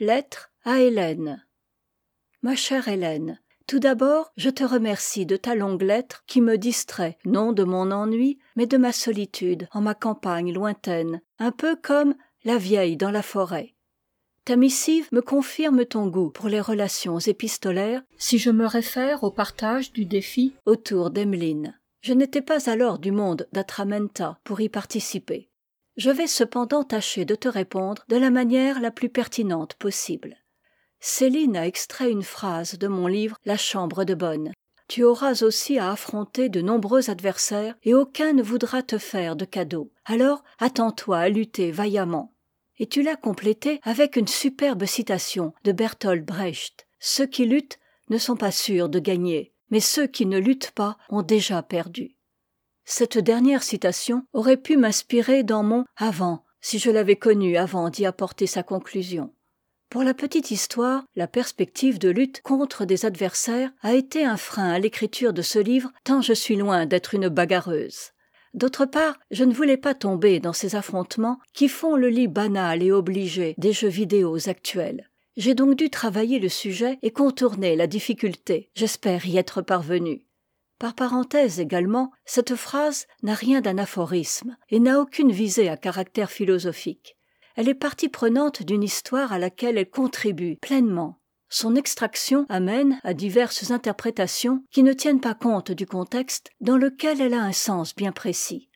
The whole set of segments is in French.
lettre à hélène. Ma chère hélène tout d'abord je te remercie de ta longue lettre qui me distrait non de mon ennui mais de ma solitude en ma campagne lointaine un peu comme la vieille dans la forêt. Ta missive me confirme ton goût pour les relations épistolaires si je me réfère au partage du défi autour d'emmeline je n'étais pas alors du monde d'atramenta pour y participer je vais cependant tâcher de te répondre de la manière la plus pertinente possible. Céline a extrait une phrase de mon livre la chambre de bonne. Tu auras aussi à affronter de nombreux adversaires et aucun ne voudra te faire de cadeau. Alors attends-toi à lutter vaillamment. Et tu l'as complété avec une superbe citation de bertolt brecht. Ceux qui luttent ne sont pas sûrs de gagner mais ceux qui ne luttent pas ont déjà perdu cette dernière citation aurait pu m'inspirer dans mon avant si je l'avais connu avant d'y apporter sa conclusion. Pour la petite histoire la perspective de lutte contre des adversaires a été un frein à l'écriture de ce livre tant je suis loin d'être une bagarreuse. D'autre part je ne voulais pas tomber dans ces affrontements qui font le lit banal et obligé des jeux vidéo actuels. J'ai donc dû travailler le sujet et contourner la difficulté. J'espère y être parvenu par parenthèse également cette phrase n'a rien d'un aphorisme et n'a aucune visée à caractère philosophique. Elle est partie prenante d'une histoire à laquelle elle contribue pleinement. Son extraction amène à diverses interprétations qui ne tiennent pas compte du contexte dans lequel elle a un sens bien précis.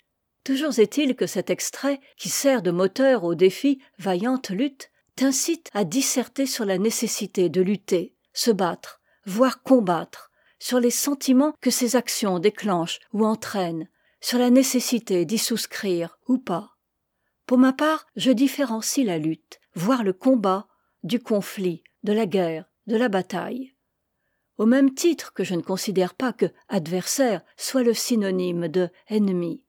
Toujours est-il que cet extrait qui sert de moteur au défi vaillante lutte t'incite à disserter sur la nécessité de lutter se battre voire combattre sur les sentiments que ces actions déclenchent ou entraînent sur la nécessité d'y souscrire ou pas. Pour ma part je différencie la lutte voire le combat du conflit de la guerre de la bataille. Au même titre que je ne considère pas que adversaire soit le synonyme de ennemi.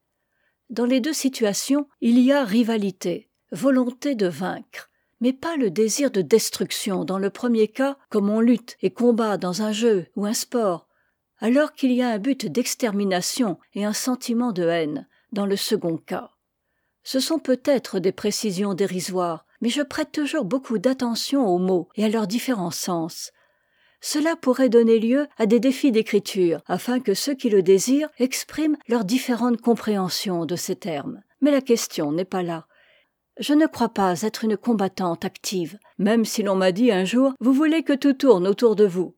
Dans les deux situations il y a rivalité volonté de vaincre mais pas le désir de destruction dans le premier cas comme on lutte et combat dans un jeu ou un sport alors qu'il y a un but d'extermination et un sentiment de haine dans le second cas. Ce sont peut-être des précisions dérisoires mais je prête toujours beaucoup d'attention aux mots et à leurs différents sens. Cela pourrait donner lieu à des défis d'écriture afin que ceux qui le désirent expriment leurs différentes compréhensions de ces termes. Mais la question n'est pas là je ne crois pas être une combattante active même si l'on m'a dit un jour vous voulez que tout tourne autour de vous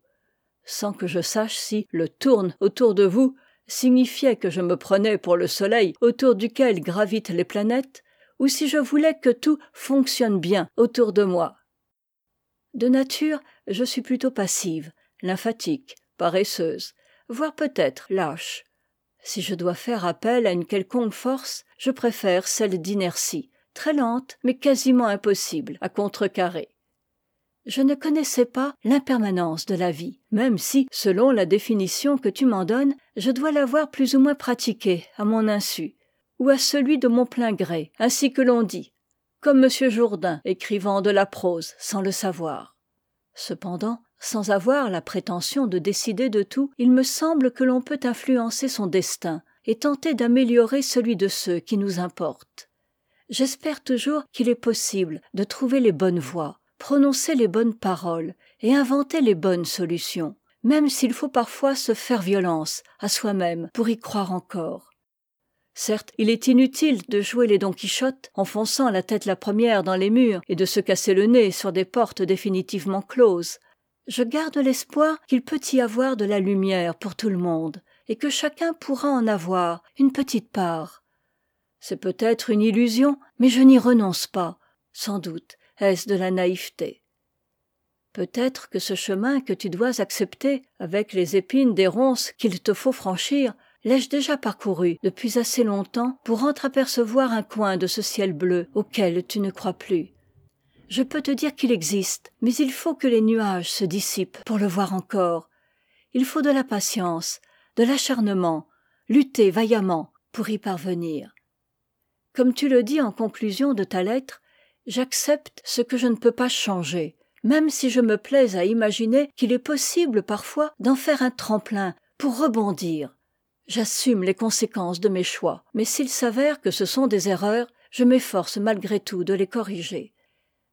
sans que je sache si le tourne autour de vous signifiait que je me prenais pour le soleil autour duquel gravitent les planètes ou si je voulais que tout fonctionne bien autour de moi. De nature je suis plutôt passive lymphatique paresseuse voire peut-être lâche. Si je dois faire appel à une quelconque force je préfère celle d'inertie très lente mais quasiment impossible à contrecarrer. Je ne connaissais pas l'impermanence de la vie même si selon la définition que tu m'en donnes je dois l'avoir plus ou moins pratiquée à mon insu ou à celui de mon plein gré ainsi que l'on dit comme m. Jourdain écrivant de la prose sans le savoir. Cependant sans avoir la prétention de décider de tout il me semble que l'on peut influencer son destin et tenter d'améliorer celui de ceux qui nous importent j'espère toujours qu'il est possible de trouver les bonnes voies prononcer les bonnes paroles et inventer les bonnes solutions même s'il faut parfois se faire violence à soi-même pour y croire encore. Certes il est inutile de jouer les don quichotte en fonçant la tête la première dans les murs et de se casser le nez sur des portes définitivement closes. Je garde l'espoir qu'il peut y avoir de la lumière pour tout le monde et que chacun pourra en avoir une petite part c'est peut-être une illusion mais je n'y renonce pas. Sans doute est-ce de la naïveté? Peut-être que ce chemin que tu dois accepter avec les épines des ronces qu'il te faut franchir l'ai-je déjà parcouru depuis assez longtemps pour entreapercevoir un coin de ce ciel bleu auquel tu ne crois plus? Je peux te dire qu'il existe mais il faut que les nuages se dissipent pour le voir encore. Il faut de la patience de l'acharnement lutter vaillamment pour y parvenir comme tu le dis en conclusion de ta lettre j'accepte ce que je ne peux pas changer même si je me plais à imaginer qu'il est possible parfois d'en faire un tremplin pour rebondir. J'assume les conséquences de mes choix mais s'il s'avère que ce sont des erreurs je m'efforce malgré tout de les corriger.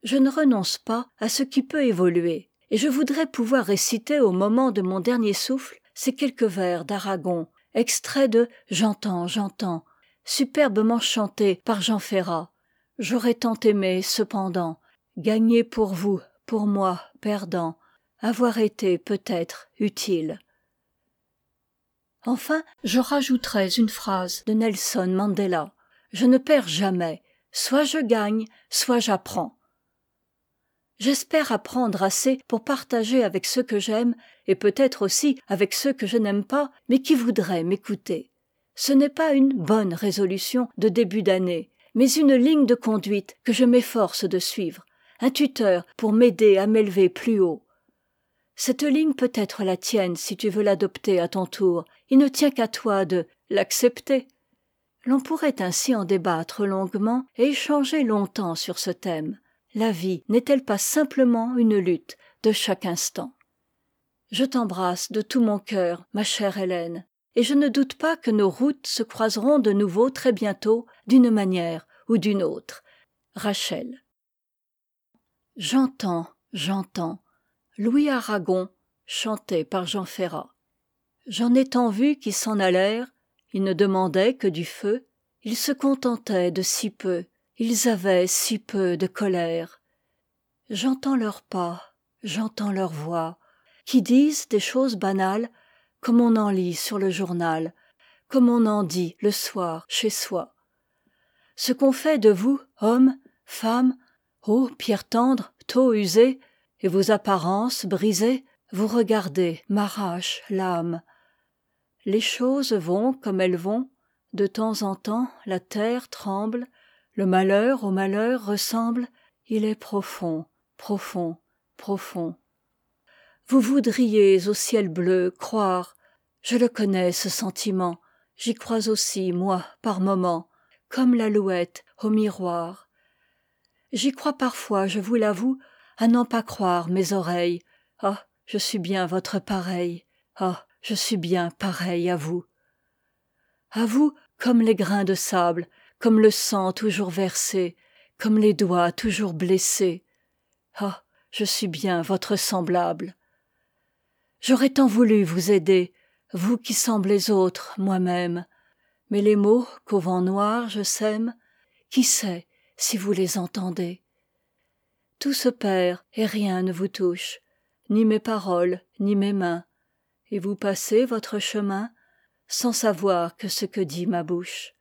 Je ne renonce pas à ce qui peut évoluer et je voudrais pouvoir réciter au moment de mon dernier souffle ces quelques vers d'aragon extraits de j'entends j'entends superbement chantés par jean ferrat. J'aurais tant aimé cependant gagner pour vous pour moi perdant avoir été peut-être utile. Enfin je rajouterais une phrase de nelson mandela. Je ne perds jamais. Soit je gagne soit j'apprends. J'espère apprendre assez pour partager avec ceux que j'aime et peut-être aussi avec ceux que je n'aime pas mais qui voudraient m'écouter ce n'est pas une bonne résolution de début d'année mais une ligne de conduite que je m'efforce de suivre un tuteur pour m'aider à m'élever plus haut. Cette ligne peut être la tienne si tu veux l'adopter à ton tour. Il ne tient qu'à toi de l'accepter. L'on pourrait ainsi en débattre longuement et échanger longtemps sur ce thème. La vie n'est-elle pas simplement une lutte de chaque instant? Je t'embrasse de tout mon cœur ma chère hélène et je ne doute pas que nos routes se croiseront de nouveau très bientôt d'une manière ou d'une autre. Rachel. J'entends j'entends. Louis aragon chanté par jean ferrat. J'en ai tant vu qui s'en allèrent. Ils ne demandaient que du feu. Ils se contentaient de si peu. Ils avaient si peu de colère. J'entends leurs pas j'entends leurs voix qui disent des choses banales comme on en lit sur le journal comme on en dit le soir chez soi. Ce qu'on fait de vous hommes femmes ô pierres tendres taux usées et vos apparences brisées vous regardez m'arrache l'âme. Les choses vont comme elles vont de temps en temps la terre tremble le malheur au malheur ressemble il est profond profond profond vous voudriez au ciel bleu croire. Je le connais ce sentiment. J'y crois aussi moi par moments. Comme l'alouette au miroir. J'y crois parfois je vous l'avoue à n'en pas croire mes oreilles. Ah je suis bien votre pareil. Ah je suis bien pareil à vous. A vous comme les grains de sable comme le sang toujours versé comme les doigts toujours blessés. Ah je suis bien votre semblable j'aurais tant voulu vous aider vous qui semblez autre moi-même. Mais les mots qu'au vent noir je sème qui sait si vous les entendez? Tout se perd et rien ne vous touche ni mes paroles ni mes mains. Et vous passez votre chemin sans savoir que ce que dit ma bouche.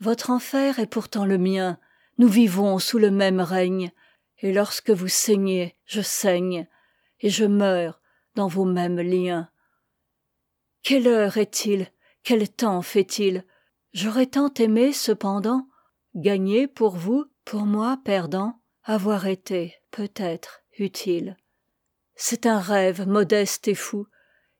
Votre enfer est pourtant le mien nous vivons sous le même règne. Et lorsque vous saignez je saigne et je meurs dans vos mêmes liens. Quelle heure est-il? Quel temps fait-il? J'aurais tant aimé cependant gagner pour vous pour moi perdant avoir été peut-être utile. C'est un rêve modeste et fou.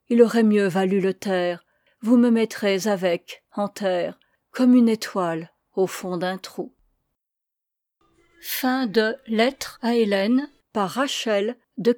Il aurait mieux valu le taire. Vous me mettrez avec en terre comme une étoile au fond d'un trou. Lettre à hélène par rachel de